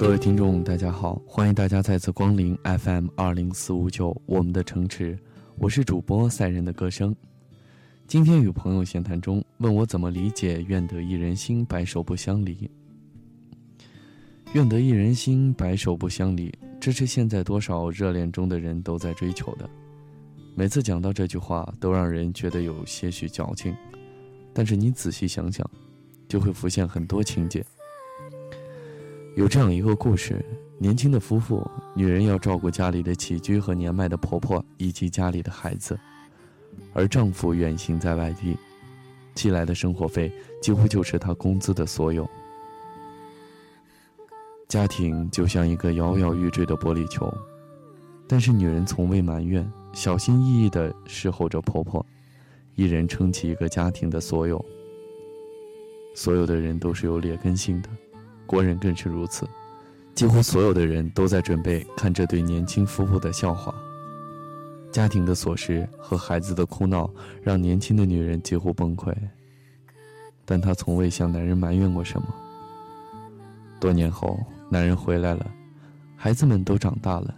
各位听众，大家好，欢迎大家再次光临 FM 二零四五九我们的城池，我是主播赛人的歌声。今天与朋友闲谈中，问我怎么理解“愿得一人心，白首不相离”。愿得一人心，白首不相离，这是现在多少热恋中的人都在追求的。每次讲到这句话，都让人觉得有些许矫情，但是你仔细想想，就会浮现很多情节。有这样一个故事：年轻的夫妇，女人要照顾家里的起居和年迈的婆婆以及家里的孩子，而丈夫远行在外地，寄来的生活费几乎就是他工资的所有。家庭就像一个摇摇欲坠的玻璃球，但是女人从未埋怨，小心翼翼地侍候着婆婆，一人撑起一个家庭的所有。所有的人都是有劣根性的。国人更是如此，几乎所有的人都在准备看这对年轻夫妇的笑话。家庭的琐事和孩子的哭闹让年轻的女人几乎崩溃，但她从未向男人埋怨过什么。多年后，男人回来了，孩子们都长大了，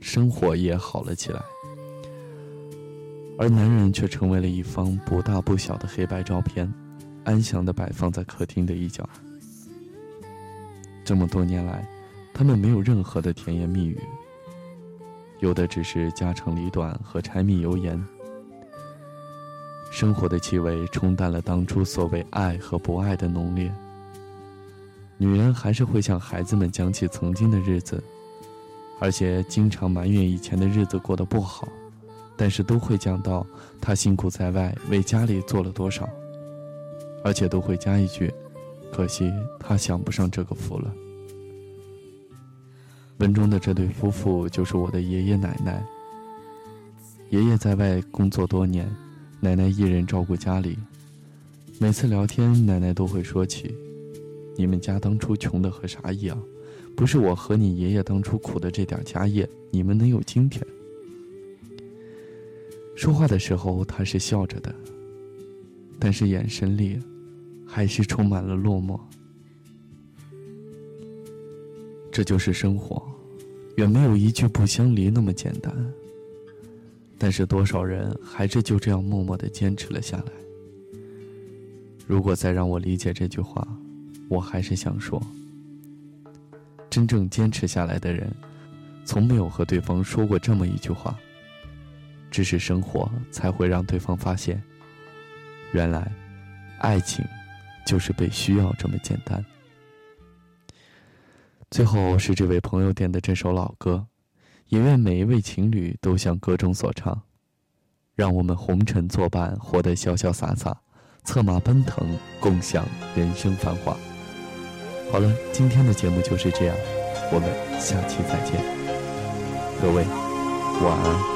生活也好了起来，而男人却成为了一方不大不小的黑白照片，安详地摆放在客厅的一角。这么多年来，他们没有任何的甜言蜜语，有的只是家长里短和柴米油盐。生活的气味冲淡了当初所谓爱和不爱的浓烈。女人还是会向孩子们讲起曾经的日子，而且经常埋怨以前的日子过得不好，但是都会讲到她辛苦在外为家里做了多少，而且都会加一句。可惜他享不上这个福了。文中的这对夫妇就是我的爷爷奶奶。爷爷在外工作多年，奶奶一人照顾家里。每次聊天，奶奶都会说起：“你们家当初穷的和啥一样？不是我和你爷爷当初苦的这点家业，你们能有今天？”说话的时候，他是笑着的，但是眼神里……还是充满了落寞。这就是生活，远没有一句不相离那么简单。但是多少人还是就这样默默的坚持了下来。如果再让我理解这句话，我还是想说：真正坚持下来的人，从没有和对方说过这么一句话。只是生活才会让对方发现，原来，爱情。就是被需要这么简单。最后是这位朋友点的这首老歌，也愿每一位情侣都像歌中所唱，让我们红尘作伴，活得潇潇洒洒，策马奔腾，共享人生繁华。好了，今天的节目就是这样，我们下期再见，各位晚安。